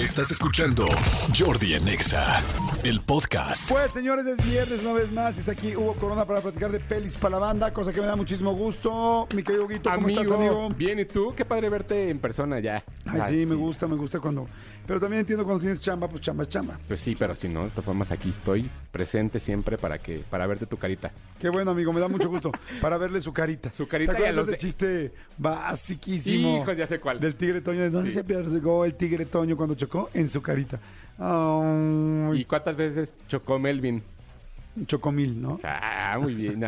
Estás escuchando Jordi en Exa, el podcast. Pues señores, es viernes una vez más. Está aquí Hugo Corona para platicar de pelis para la banda, cosa que me da muchísimo gusto. Mi querido Huguito, ¿cómo amigo, estás, amigo? Bien, ¿y tú? Qué padre verte en persona ya. Ay, sí, me gusta, me gusta cuando... Pero también entiendo cuando tienes chamba, pues chamba es chamba. Pues sí, pero si no, de todas formas aquí estoy presente siempre para que para verte tu carita. Qué bueno, amigo, me da mucho gusto para verle su carita. Su carita ¿Te y a los de- chiste basiquísimo? Hijos, ya sé cuál. Del tigre Toño. ¿De dónde se perdió el tigre Toño cuando chocó? En su carita. ¿Y cuántas veces chocó Melvin? Chocomil, ¿no? Ah, muy bien,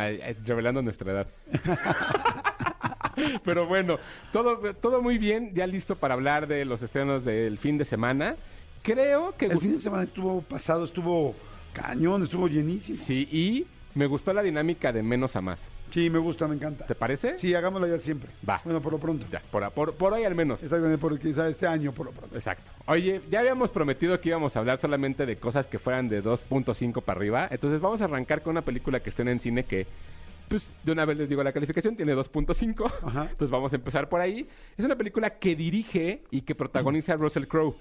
revelando nuestra edad. Pero bueno, todo, todo muy bien, ya listo para hablar de los estrenos del fin de semana. Creo que El fin de semana estuvo pasado, estuvo cañón, estuvo llenísimo. sí, y me gustó la dinámica de menos a más. Sí, me gusta, me encanta. ¿Te parece? Sí, hagámoslo ya siempre. Va. Bueno, por lo pronto. Ya, por, por, por hoy al menos. Exactamente, por quizá este año, por lo pronto. Exacto. Oye, ya habíamos prometido que íbamos a hablar solamente de cosas que fueran de 2.5 para arriba. Entonces vamos a arrancar con una película que estén en cine que, pues, de una vez les digo la calificación, tiene 2.5. Ajá. Entonces vamos a empezar por ahí. Es una película que dirige y que protagoniza Russell Crowe.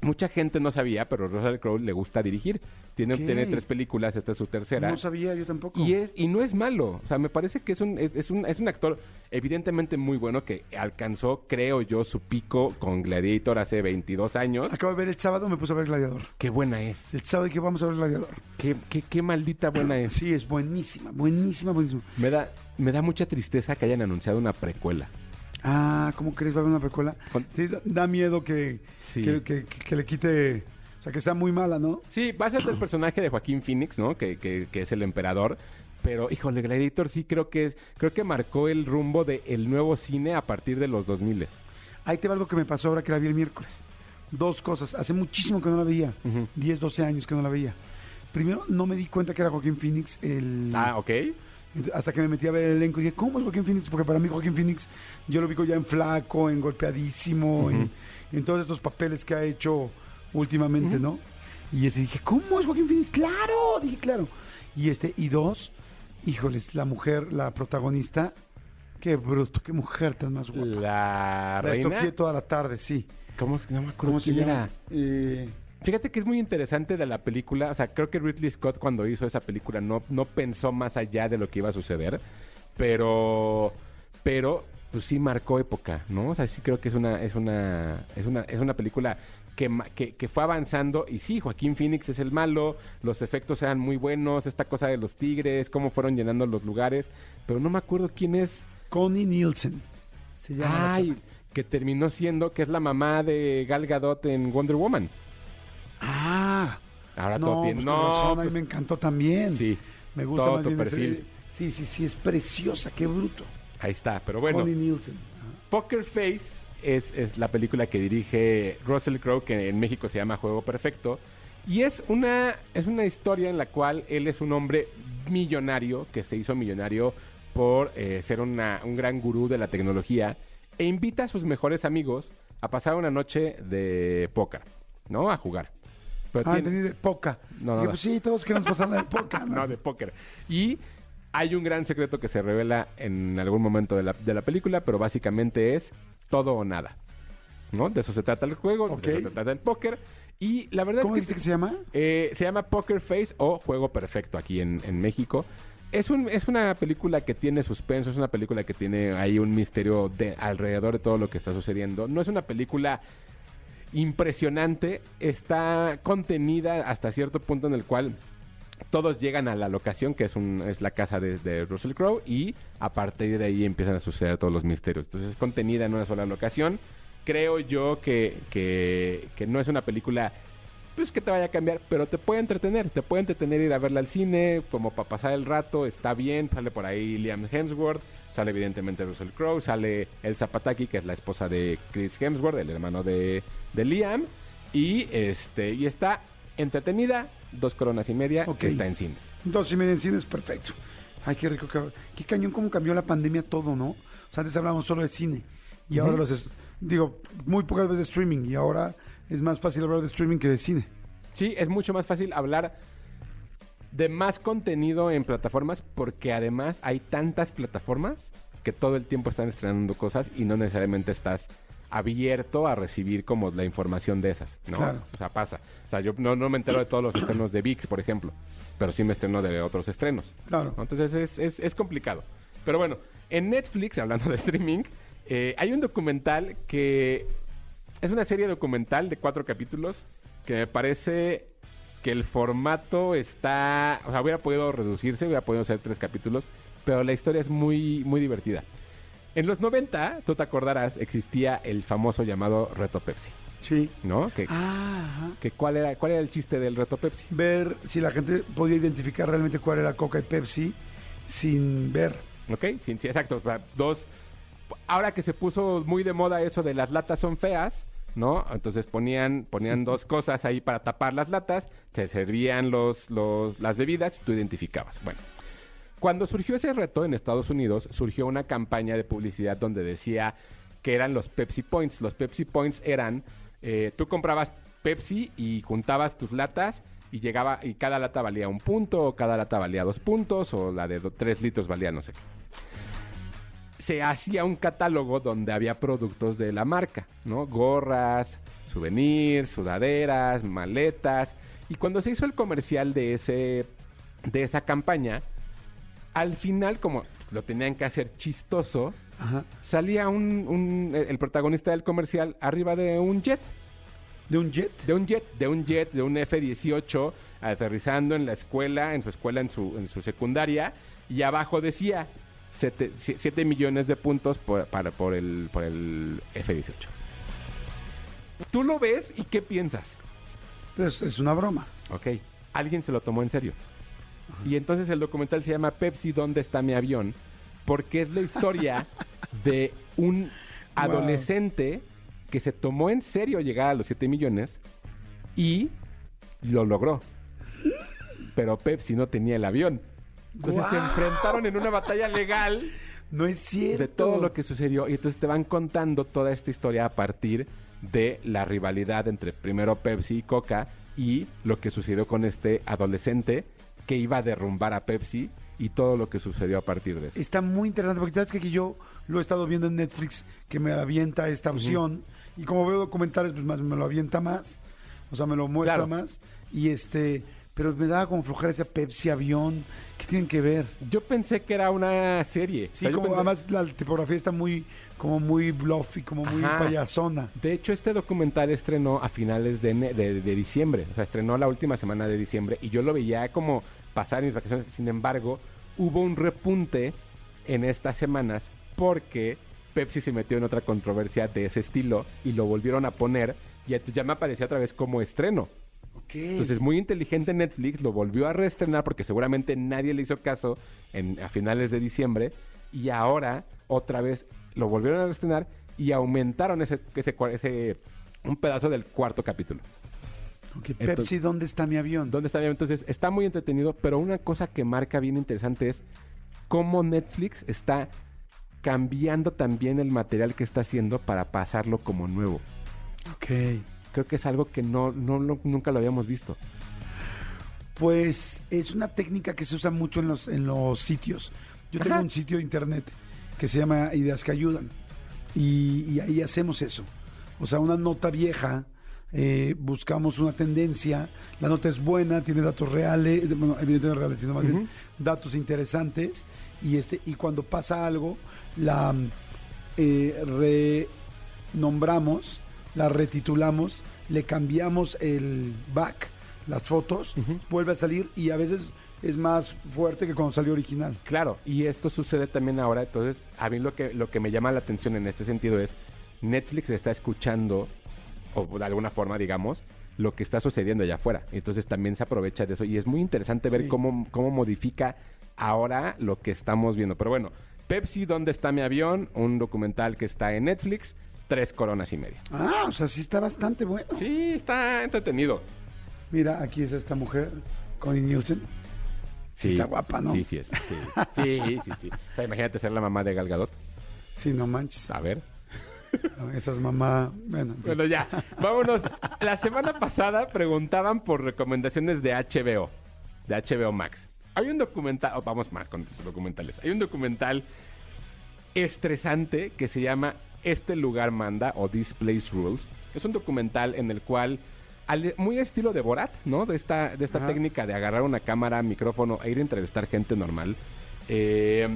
Mucha gente no sabía, pero Russell Crowe le gusta dirigir. Tiene, tiene tres películas, esta es su tercera. No sabía yo tampoco. Y es y no es malo, o sea, me parece que es un es, es un es un actor evidentemente muy bueno que alcanzó, creo yo, su pico con Gladiator hace 22 años. Acabo de ver el sábado, me puse a ver Gladiador. Qué buena es. El sábado dije, vamos a ver Gladiador. Qué, qué, qué maldita buena es. Sí, es buenísima, buenísima, buenísima. Me da me da mucha tristeza que hayan anunciado una precuela. Ah, ¿cómo crees? ¿Va a haber una precuela? Sí, da, da miedo que, Sí. que, que- que le quite... O sea, que sea muy mala, ¿no? Sí, va a ser el personaje de Joaquín Phoenix, ¿no? Que, que, que es el emperador. Pero, híjole, Gladiator sí creo que es, creo que marcó el rumbo del nuevo cine a partir de los 2000. Ahí te va algo que me pasó ahora que la vi el miércoles. Dos cosas. Hace muchísimo que no la veía. Ujú. 10, 12 años que no la veía. Primero, no me di cuenta que era Joaquín Phoenix el... Ah, ok. Hasta que me metí a ver el elenco y dije, ¿cómo es Joaquín Phoenix? Porque para mí Joaquín Phoenix yo lo ubico ya en flaco, en golpeadísimo, en, en todos estos papeles que ha hecho últimamente, ¿no? Y ese dije, ¿cómo es Joaquín Phoenix? ¡Claro! Dije, claro. Y este, y dos, híjoles, la mujer, la protagonista, qué bruto, qué mujer tan más guapa. La La reina. toda la tarde, sí. ¿Cómo, se- no me acuerdo ¿Cómo se llama? Eh, Fíjate que es muy interesante de la película, o sea, creo que Ridley Scott cuando hizo esa película no, no pensó más allá de lo que iba a suceder, pero, pero, pues sí marcó época, ¿no? O sea, sí creo que es una, es una, es una, es una película que, que, que fue avanzando y sí, Joaquín Phoenix es el malo, los efectos eran muy buenos, esta cosa de los tigres, cómo fueron llenando los lugares, pero no me acuerdo quién es. Connie Nielsen. Se llama la Ay, que terminó siendo que es la mamá de Gal Gadot en Wonder Woman. Ah. Ahora todo no, tiene- pues no, con razón, a mí pues- me encantó también. Sí. Me gusta todo más tu bien ese- perfil. Sí, sí, sí, es preciosa, qué bruto. Ahí está, pero bueno. Connie Nielsen. Ajá. Poker Face es, es la película que dirige Russell Crowe, que en México se llama Juego Perfecto. Y es una, es una historia en la cual él es un hombre millonario, que se hizo millonario por eh, ser una- un gran gurú de la tecnología, e invita a sus mejores amigos a pasar una noche de póker, ¿no? A jugar. Pero Ah, tiene- entendí de poca. No, no, Dije, no. pues sí, todos queremos pasar de poca. no, de póker. Y hay un gran secreto que se revela en algún momento de la, de la película, pero básicamente es todo o nada. ¿No? De eso se trata el juego, Ok. de eso se trata el póker. Y la verdad ¿Cómo es dijiste que que se llama? eh, se llama Poker Face o Juego Perfecto aquí en, en México. Es, un, es una película que tiene suspenso, es una película que tiene ahí un misterio de, alrededor de todo lo que está sucediendo. No es una película impresionante, está contenida hasta cierto punto en el cual todos llegan a la locación que es, un, es la casa de, Russell Crowe y a partir de ahí empiezan a suceder todos los misterios. Entonces es contenida en una sola locación. Creo yo que, que, que no es una película pues que te vaya a cambiar, pero te puede entretener, te puede entretener ir a verla al cine, como para pasar el rato, está bien, sale por ahí Liam Hemsworth, sale evidentemente Russell Crowe, sale Elsa Pataki, que es la esposa de Chris Hemsworth, el hermano de, de Liam, y este, y está entretenida, dos coronas y media, Ok. que está en cines. Dos y media en cine es perfecto. Ay, qué rico. Qué, qué cañón cómo cambió la pandemia todo, ¿no? O sea, antes hablábamos solo de cine. Y ahora los... digo, muy pocas veces de streaming. Y ahora es más fácil hablar de streaming que de cine. Sí, es mucho más fácil hablar de más contenido en plataformas porque además hay tantas plataformas que todo el tiempo están estrenando cosas y no necesariamente estás abierto a recibir como la información de esas, ¿no? Claro. O sea, pasa. O sea, yo no, no me entero de todos los estrenos de VIX, por ejemplo, pero sí me estreno de otros estrenos. Claro. Entonces es, es, es complicado. Pero bueno, en Netflix, hablando de streaming, eh, hay un documental que es una serie documental de cuatro capítulos que me parece que el formato está, o sea, hubiera podido reducirse, hubiera podido ser tres capítulos, pero la historia es muy, muy divertida. En los 90, tú te acordarás, existía el famoso llamado Reto Pepsi, Sí. ¿no? Que, Ah, que cuál, era, ¿Cuál era el chiste del Reto Pepsi? Ver si la gente podía identificar realmente cuál era Coca y Pepsi sin ver. ¿Ok? Sí, sí, exacto. Dos. Ahora que se puso muy de moda eso de las latas son feas, ¿no? Entonces ponían, ponían dos cosas ahí para tapar las latas, se servían los, los, las bebidas y tú identificabas. Bueno. Cuando surgió ese reto en Estados Unidos, surgió una campaña de publicidad donde decía que eran los Pepsi Points. Los Pepsi Points eran, eh, tú comprabas Pepsi y juntabas tus latas y llegaba y cada lata valía un punto, o cada lata valía dos puntos, o la de tres litros valía no sé qué. Se hacía un catálogo donde había productos de la marca, ¿no? Gorras, souvenirs, sudaderas, maletas. Y cuando se hizo el comercial de ese de esa campaña, al final, como lo tenían que hacer chistoso, Ajá. salía un, un- el protagonista del comercial arriba de un jet, ¿De un jet? de un jet, de un jet, de un F-18, aterrizando en la escuela, en su escuela, en su, en su secundaria, y abajo decía 7 millones de puntos por, para, por el, por el F-18. Tú lo ves y ¿qué piensas? Pues es una broma. Ok, alguien se lo tomó en serio. Y entonces el documental se llama Pepsi, ¿dónde está mi avión? Porque es la historia de un adolescente que se tomó en serio llegar a los 7 millones y lo logró. Pero Pepsi no tenía el avión. Entonces se enfrentaron en una batalla legal No es cierto. de todo lo que sucedió. Y entonces te van contando toda esta historia a partir de la rivalidad entre primero Pepsi y Coca y lo que sucedió con este adolescente que iba a derrumbar a Pepsi y todo lo que sucedió a partir de eso. Está muy interesante porque sabes que aquí yo lo he estado viendo en Netflix que me avienta esta opción y como veo documentales pues más me lo avienta más, o sea me lo muestra Claro. más y este, pero me daba como flojera ese Pepsi avión, ¿qué tienen que ver? Yo pensé que era una serie. O Sí, sea, como pensé- además la tipografía está muy como muy bluff y como muy Ajá. payasona. De hecho, este documental estrenó a finales de, de- de diciembre. O sea, estrenó la última semana de diciembre y yo lo veía como pasar en mis vacaciones. Sin embargo, hubo un repunte en estas semanas porque Pepsi se metió en otra controversia de ese estilo y lo volvieron a poner y ya me apareció otra vez como estreno. Ok. Entonces, muy inteligente Netflix lo volvió a reestrenar porque seguramente nadie le hizo caso en, a finales de diciembre y ahora otra vez lo volvieron a reestrenar y aumentaron ese, ese, un pedazo del cuarto capítulo. Ok, entonces- Pepsi, ¿dónde está mi avión? ¿Dónde está? Entonces, está muy entretenido, pero una cosa que marca bien interesante es cómo Netflix está cambiando también el material que está haciendo para pasarlo como nuevo. Ok. Creo que es algo que no, no, no- nunca lo habíamos visto. Pues es una técnica que se usa mucho en los, en los sitios. Yo tengo un sitio de internet que se llama Ideas que Ayudan y, y ahí hacemos eso. O sea, una nota vieja, eh, buscamos una tendencia, la nota es buena, tiene datos reales, eh, bueno, evidentemente reales, sino más bien datos interesantes y este y cuando pasa algo la eh, renombramos, la retitulamos, le cambiamos el back, las fotos, vuelve a salir y a veces es más fuerte que cuando salió original. Claro, y esto sucede también ahora, entonces a mí lo que, lo que me llama la atención en este sentido es Netflix está escuchando, o de alguna forma digamos, lo que está sucediendo allá afuera. Entonces también se aprovecha de eso y es muy interesante ver Sí. cómo, cómo modifica ahora lo que estamos viendo. Pero bueno, Pepsi, ¿dónde está mi avión? Un documental que está en Netflix, tres coronas y media. Ah, o sea, sí está bastante bueno. Sí, está entretenido. Mira, aquí es esta mujer, Connie Nielsen. Sí, Está guapa, ¿no? Sí, sí es. Sí, sí, sí. sí. O sea, imagínate ser la mamá de Gal Gadot. Sí, no manches. A ver. Esa es mamá. Bueno. Bueno, ya, vámonos. La semana pasada preguntaban por recomendaciones de HBO, de HBO Max. Hay un documental, oh, vamos más con documentales. Hay un documental estresante que se llama Este lugar manda o This Place Rules. Es un documental en el cual, al- muy estilo de Borat, ¿no? De esta, de esta Ajá. técnica de agarrar una cámara, micrófono e ir a entrevistar gente normal. Eh,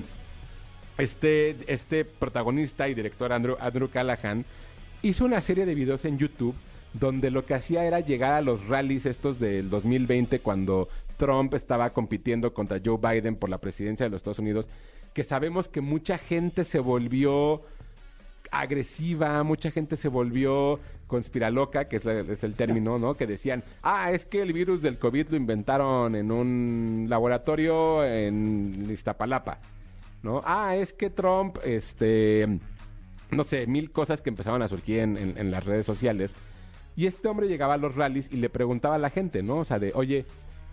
este, este protagonista y director Andrew, Andrew Callahan hizo una serie de videos en YouTube donde lo que hacía era llegar a los rallies estos del 2020 cuando Trump estaba compitiendo contra Joe Biden por la presidencia de los Estados Unidos, que sabemos que mucha gente se volvió agresiva, mucha gente se volvió conspiraloca, que es, el término, ¿no? Que decían, ah, es que el virus del COVID lo inventaron en un laboratorio en Iztapalapa, ¿no? Ah, es que Trump, este, no sé, mil cosas que empezaban a surgir en, las redes sociales. Y este hombre llegaba a los rallies y le preguntaba a la gente, ¿no? O sea, de, oye,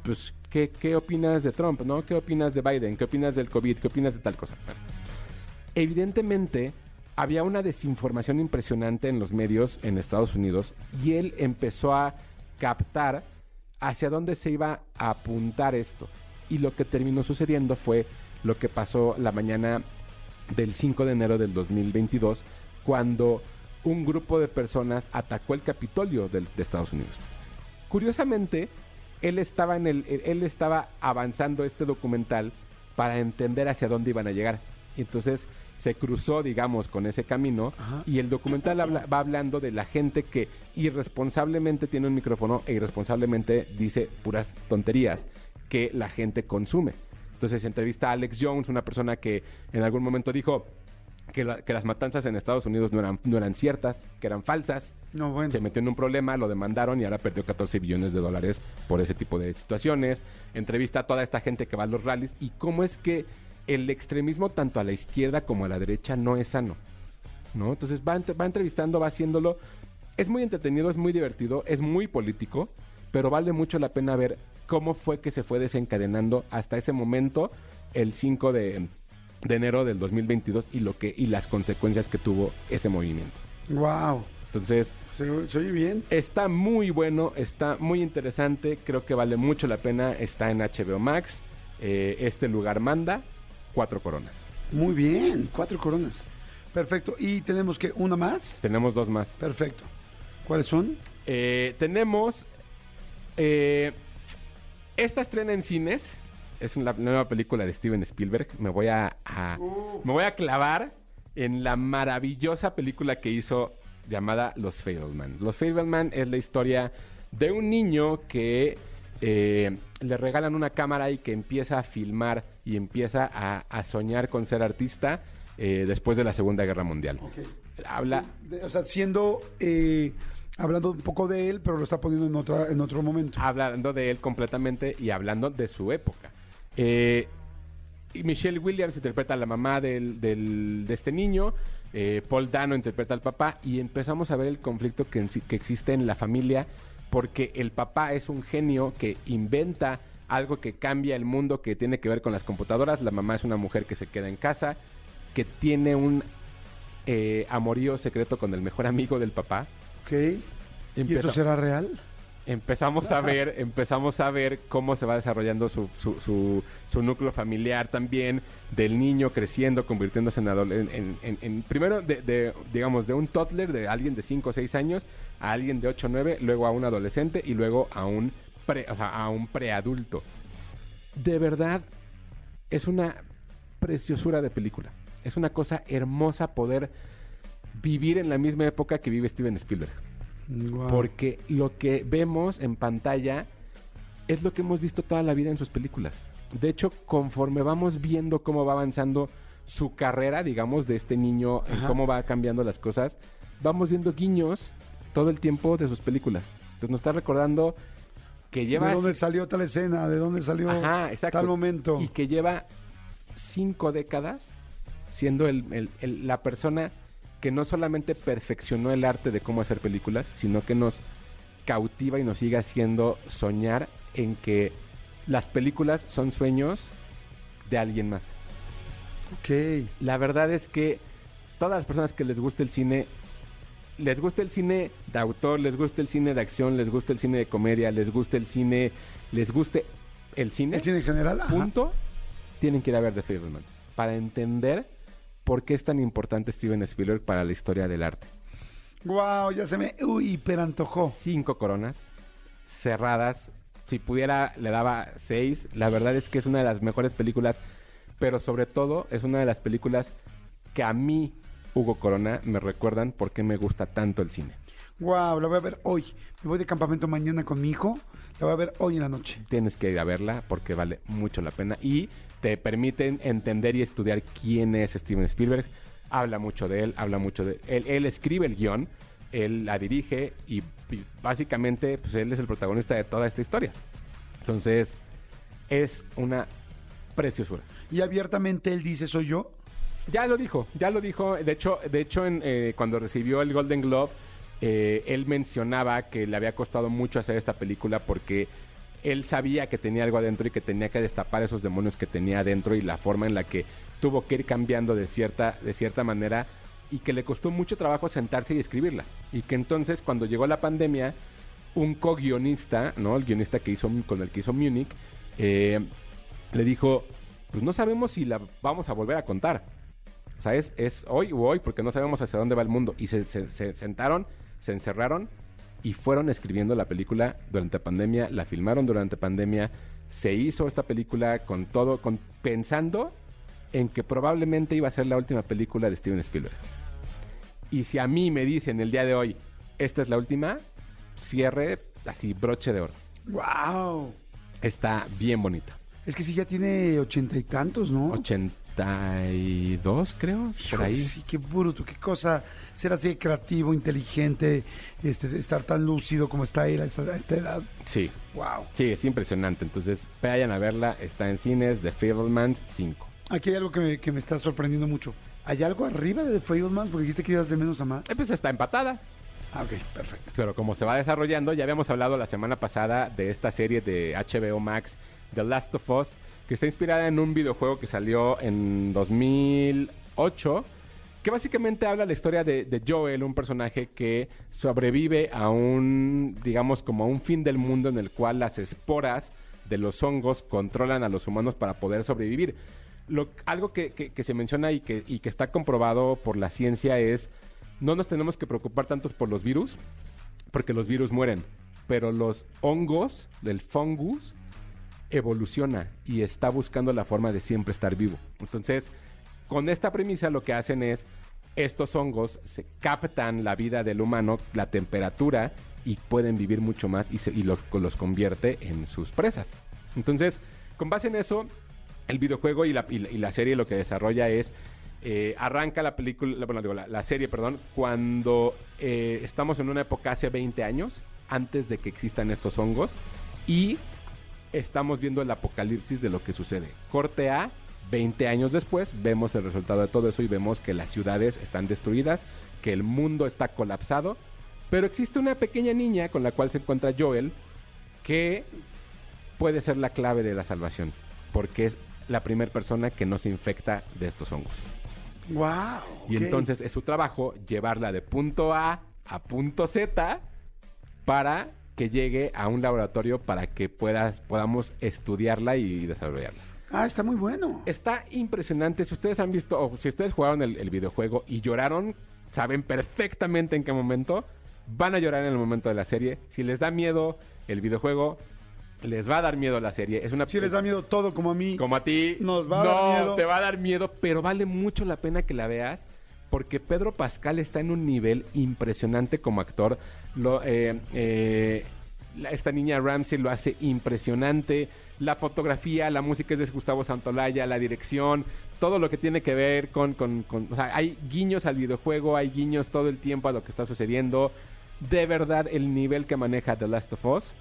pues, ¿qué, qué opinas de Trump, no? ¿Qué opinas de Biden? ¿Qué opinas del COVID? ¿Qué opinas de tal cosa? Evidentemente había una desinformación impresionante en los medios en Estados Unidos y él empezó a captar hacia dónde se iba a apuntar esto. Y lo que terminó sucediendo fue lo que pasó la mañana del 5 de enero del 2022, cuando un grupo de personas atacó el Capitolio de Estados Unidos. Curiosamente, él estaba en el, él estaba avanzando este documental para entender hacia dónde iban a llegar. Entonces se cruzó, digamos, con ese camino Ajá. y el documental habla- va hablando de la gente que irresponsablemente tiene un micrófono e irresponsablemente dice puras tonterías que la gente consume. Entonces entrevista a Alex Jones, una persona que en algún momento dijo que, la- que las matanzas en Estados Unidos no eran, no eran ciertas, que eran falsas, No, bueno. se metió en un problema, lo demandaron y ahora perdió 14 billones de dólares por ese tipo de situaciones. Entrevista a toda esta gente que va a los rallies y cómo es que el extremismo tanto a la izquierda como a la derecha no es sano. ¿no? Entonces va, va entrevistando, va haciéndolo. Es muy entretenido, es muy divertido, es muy político, pero vale mucho la pena ver cómo fue que se fue desencadenando hasta ese momento, el 5 de, de enero del 2022 y lo que y las consecuencias que tuvo ese movimiento. Wow. Entonces, Se, se oye bien. Está muy bueno, está muy interesante, creo que vale mucho la pena, está en HBO Max, eh, este lugar manda, cuatro coronas. Muy bien. Cuatro coronas. Perfecto. Y tenemos que una más. Tenemos dos más. Perfecto. ¿Cuáles son? Eh, tenemos, eh, esta estrena en cines, es la nueva película de Steven Spielberg, me voy a, a- me voy a clavar en la maravillosa película que hizo llamada Los Fableman. Los Fableman es la historia de un niño que eh, le regalan una cámara y que empieza a filmar y empieza a, a soñar con ser artista eh, después de la Segunda Guerra Mundial. Habla, De- o sea, siendo... eh, hablando un poco de él, pero lo está poniendo en, otra, en otro momento. hablando de él completamente y hablando de su época. Eh, y Michelle Williams interpreta a la mamá del, del- de este niño, eh, Paul Dano interpreta al papá y empezamos a ver el conflicto que, que existe en la familia porque el papá es un genio que inventa algo que cambia el mundo que tiene que ver con las computadoras, la mamá es una mujer que se queda en casa, que tiene un eh, amorío secreto con el mejor amigo del papá. Ok. ¿Y Empezó- esto será real? empezamos a ver empezamos a ver cómo se va desarrollando su, su, su- su núcleo familiar también del niño creciendo convirtiéndose en, adole- en, en- en- en- primero de, de, digamos de un toddler de alguien de 5 o 6 años a alguien de 8 o 9 luego a un adolescente y luego a un pre, o sea, a un preadulto de verdad es una preciosura de película es una cosa hermosa poder vivir en la misma época que vive Steven Spielberg porque lo que vemos en pantalla es lo que hemos visto toda la vida en sus películas. De hecho, conforme vamos viendo cómo va avanzando su carrera, digamos, de este niño, en Ajá. cómo va cambiando las cosas, vamos viendo guiños todo el tiempo de sus películas. Entonces nos está recordando que lleva... ¿De dónde salió tal escena? ¿De dónde salió Ajá, tal momento? Y que lleva cinco décadas siendo el- el- el- la persona que no solamente perfeccionó el arte de cómo hacer películas, sino que nos cautiva y nos sigue haciendo soñar en que las películas son sueños de alguien más. Ok. La verdad es que todas las personas que les gusta el cine, les gusta el cine de autor, les gusta el cine de acción, les gusta el cine de comedia, les gusta el cine, les guste el cine, ¿El cine en general? Ajá. punto, tienen que ir a ver The Fablemans para entender por qué es tan importante Steven Spielberg para la historia del arte. Wow, ya se me uy, hiperantojó. Cinco coronas cerradas. Si pudiera, le daba seis. La verdad es que es una de las mejores películas, pero sobre todo es una de las películas que a mí, Hugo Corona, me recuerdan por qué me gusta tanto el cine. Wow, la voy a ver hoy. Me voy de campamento mañana con mi hijo. La voy a ver hoy en la noche. Tienes que ir a verla porque vale mucho la pena y te permiten entender y estudiar quién es Steven Spielberg. Habla mucho de él, habla mucho de él. Él escribe el guion, él la dirige y, y básicamente pues él es el protagonista de toda esta historia. Entonces, es una preciosura. Y abiertamente él dice, soy yo. Ya lo dijo, ya lo dijo. De hecho, de hecho en, eh, cuando recibió el Golden Globe, eh, él mencionaba que le había costado mucho hacer esta película porque él sabía que tenía algo adentro y que tenía que destapar esos demonios que tenía adentro y la forma en la que tuvo que ir cambiando de cierta, de cierta manera y que le costó mucho trabajo sentarse y escribirla. Y que entonces cuando llegó la pandemia, un co-guionista, ¿no? El guionista que hizo, con el que hizo Munich, eh, le dijo, pues no sabemos si la vamos a volver a contar. O sea, es, es hoy o hoy porque no sabemos hacia dónde va el mundo. Y se, se- se sentaron, se encerraron y fueron escribiendo la película durante pandemia, la filmaron durante pandemia, se hizo esta película con todo, con, pensando en que probablemente iba a ser la última película de Steven Spielberg. Y si a mí me dicen el día de hoy, esta es la última, cierre así, broche de oro. Wow. Está bien bonita. Es que sí, ya tiene ochenta y tantos, ¿no? 82, creo, por Híjole, ahí. Sí, qué bruto, qué cosa ser así de creativo, inteligente, este, estar tan lúcido como está él a esta, edad. Sí, Wow. sí, es impresionante. Entonces, vayan a verla. Está en cines, The Fablemans 5. Aquí hay algo que me, que me está sorprendiendo mucho. ¿Hay algo arriba de The Fablemans? Porque dijiste que ibas de menos a más. Eh, pues está empatada. Ah, ok, perfecto. Pero como se va desarrollando, ya habíamos hablado la semana pasada de esta serie de HBO Max, The Last of Us, que está inspirada en un videojuego que salió en 2008, que básicamente habla la historia de, Joel, un personaje que sobrevive a un, digamos, como a un fin del mundo en el cual las esporas de los hongos controlan a los humanos para poder sobrevivir. Algo que, se menciona y que, y que está comprobado por la ciencia es no nos tenemos que preocupar tantos por los virus, porque los virus mueren, pero los hongos del fungus evoluciona y está buscando la forma de siempre estar vivo. Entonces, con esta premisa lo que hacen es estos hongos se captan la vida del humano, la temperatura y pueden vivir mucho más y, se- los convierte en sus presas. Entonces, con base en eso, el videojuego y la, y la- serie lo que desarrolla es eh, arranca la película, bueno, digo, la, la serie, perdón, cuando eh, estamos en una época hace 20 años, antes de que existan estos hongos, y estamos viendo el apocalipsis de lo que sucede. Corte A, 20 años después, vemos el resultado de todo eso y vemos que las ciudades están destruidas, que el mundo está colapsado, pero existe una pequeña niña con la cual se encuentra Joel, que puede ser la clave de la salvación, porque es la primera persona que no se infecta de estos hongos. Wow. Y entonces es su trabajo llevarla de punto A a punto Z para que llegue a un laboratorio para que puedas, podamos estudiarla y desarrollarla. Ah, está muy bueno. Está impresionante. Si ustedes han visto, o si ustedes jugaron el, el videojuego y lloraron, saben perfectamente en qué momento. Van a llorar en el momento de la serie. Si les da miedo el videojuego, les va a dar miedo la serie. Es una Si les da miedo todo como a mí. como a ti. Nos va a no, dar miedo. te va a dar miedo, pero vale mucho la pena que la veas. Porque Pedro Pascal está en un nivel impresionante como actor. Lo, eh, eh, esta niña Ramsey lo hace impresionante. La fotografía, la música es de Gustavo Santolaya, la dirección, todo lo que tiene que ver con, con- con- O sea, hay guiños al videojuego, hay guiños todo el tiempo a lo que está sucediendo. De verdad, el nivel que maneja The Last of Us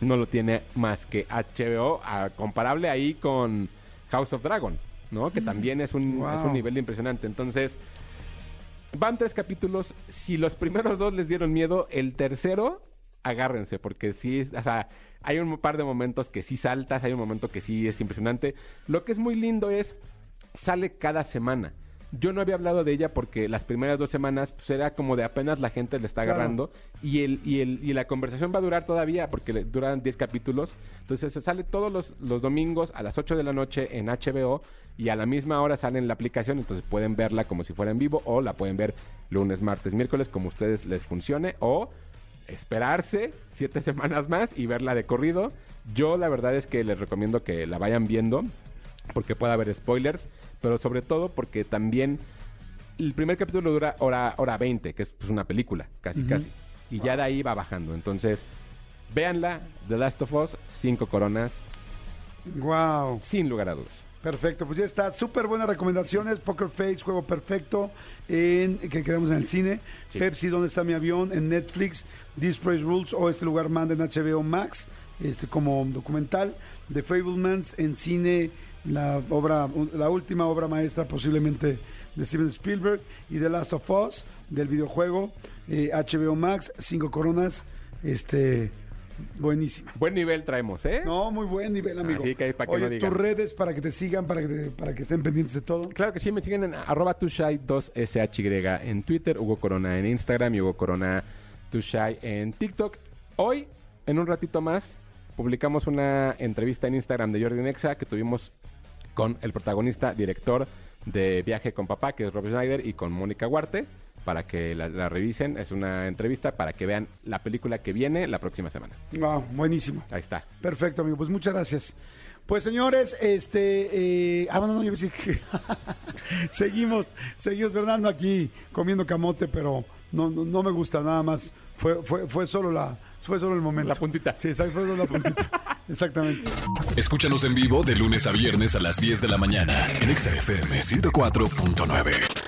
no lo tiene más que HBO, comparable ahí con House of Dragon, ¿no? Que también es un, Wow. es un nivel impresionante. Entonces, van tres capítulos. Si los primeros dos les dieron miedo, el tercero, agárrense, porque sí, es- o sea, hay un par de momentos que sí saltas, hay un momento que sí es impresionante. Lo que es muy lindo es, sale cada semana. Yo no había hablado de ella porque las primeras dos semanas pues, era como de apenas la gente le está Claro. agarrando y el, y el y la conversación va a durar todavía porque le- duran 10 capítulos. Entonces se sale todos los, los domingos a las 8 de la noche en HBO y a la misma hora sale en la aplicación, entonces pueden verla como si fuera en vivo o la pueden ver lunes, martes, miércoles, como a ustedes les funcione o esperarse siete semanas más y verla de corrido. Yo la verdad es que les recomiendo que la vayan viendo porque puede haber spoilers, pero sobre todo porque también el primer capítulo dura hora, hora 20, que es pues, una película, casi, casi. Y ya de ahí va bajando. Entonces, véanla, The Last of Us, cinco coronas, Wow. sin lugar a dudas. Perfecto, pues ya está. Súper buenas recomendaciones. Poker Face, juego perfecto. En, que quedamos en el cine. Sí. Pepsi, ¿dónde está mi avión? En Netflix. This Place Rules o Este lugar manda en HBO Max. Este como documental. The Fablemans en cine. La obra, la última obra maestra posiblemente de Steven Spielberg. Y The Last of Us del videojuego. eh, HBO Max, cinco coronas. Este, buenísima. Buen nivel traemos, ¿eh? No, muy buen nivel, amigo. Así que ahí para que Oye, no digan. tus redes para que te sigan, para que, te- para que estén pendientes de todo. Claro que sí, me siguen en arroba tushai2shy en Twitter, Hugo Corona en Instagram y Hugo Corona Tushai en TikTok. Hoy, en un ratito más, publicamos una entrevista en Instagram de Jordi Nexa que tuvimos con el protagonista, director de Viaje con Papá, que es Rob Schneider, y con Mónica Huarte, para que la, la revisen. Es una entrevista para que vean la película que viene la próxima semana. Wow, buenísimo. Ahí está. Perfecto, amigo. Pues muchas gracias. Pues señores, este, eh, ah, bueno, no, yo pensé que seguimos, seguimos Fernando aquí comiendo camote, pero no, no, no me gusta nada más. Fue, fue, fue solo la, fue solo el momento. La puntita. Sí, exacto, fue solo la puntita. Exactamente. Escúchanos en vivo de lunes a viernes a las 10 de la mañana en Exa FM 104.9.